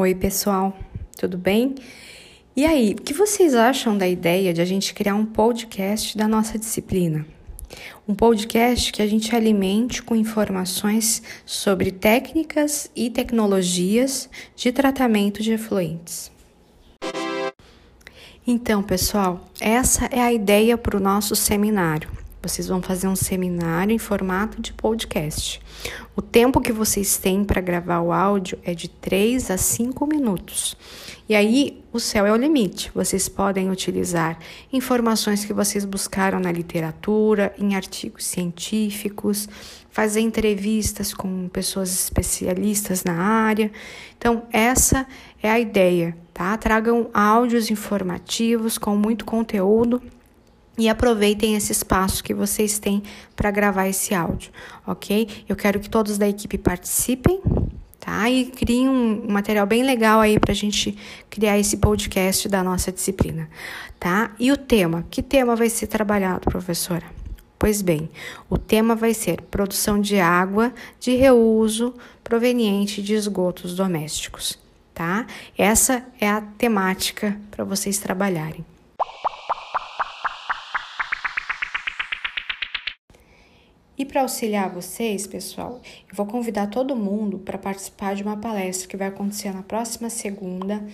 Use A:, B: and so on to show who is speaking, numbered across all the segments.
A: Oi, pessoal, tudo bem? E aí, o que vocês acham da ideia de a gente criar um podcast da nossa disciplina? Um podcast que a gente alimente com informações sobre técnicas e tecnologias de tratamento de efluentes. Então, pessoal, essa é a ideia para o nosso seminário. Vocês vão fazer um seminário em formato de podcast. O tempo que vocês têm para gravar o áudio é de 3 a 5 minutos. E aí, o céu é o limite. Vocês podem utilizar informações que vocês buscaram na literatura, em artigos científicos, fazer entrevistas com pessoas especialistas na área. Então, essa é a ideia, tá? Tragam áudios informativos com muito conteúdo e aproveitem esse espaço que vocês têm para gravar esse áudio, ok? Eu quero que todos da equipe participem, tá? E criem um material bem legal aí para a gente criar esse podcast da nossa disciplina, tá? E o tema? Que tema vai ser trabalhado, professora? Pois bem, o tema vai ser produção de água de reuso proveniente de esgotos domésticos, tá? Essa é a temática para vocês trabalharem. E para auxiliar vocês, pessoal, eu vou convidar todo mundo para participar de uma palestra que vai acontecer na próxima segunda,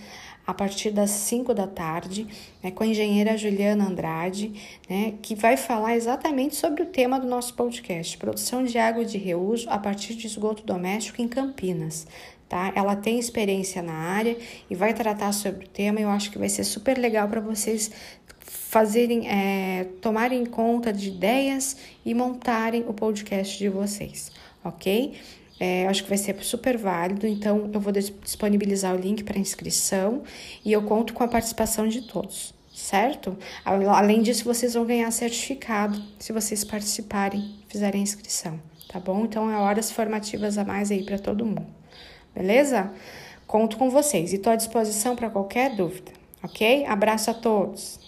A: a partir das 5 da tarde, né, com a engenheira Juliana Andrade, né, que vai falar exatamente sobre o tema do nosso podcast: produção de água de reuso a partir de esgoto doméstico em Campinas. Tá? Ela tem experiência na área e vai tratar sobre o tema. Eu acho que vai ser super legal para vocês fazerem, é, tomarem conta de ideias e montarem o podcast de vocês, ok? É, acho que vai ser super válido, então eu vou disponibilizar o link para inscrição e eu conto com a participação de todos, certo? Além disso, vocês vão ganhar certificado se vocês participarem, fizerem inscrição, tá bom? Então é horas formativas a mais aí para todo mundo, beleza? Conto com vocês e estou à disposição para qualquer dúvida, ok? Abraço a todos!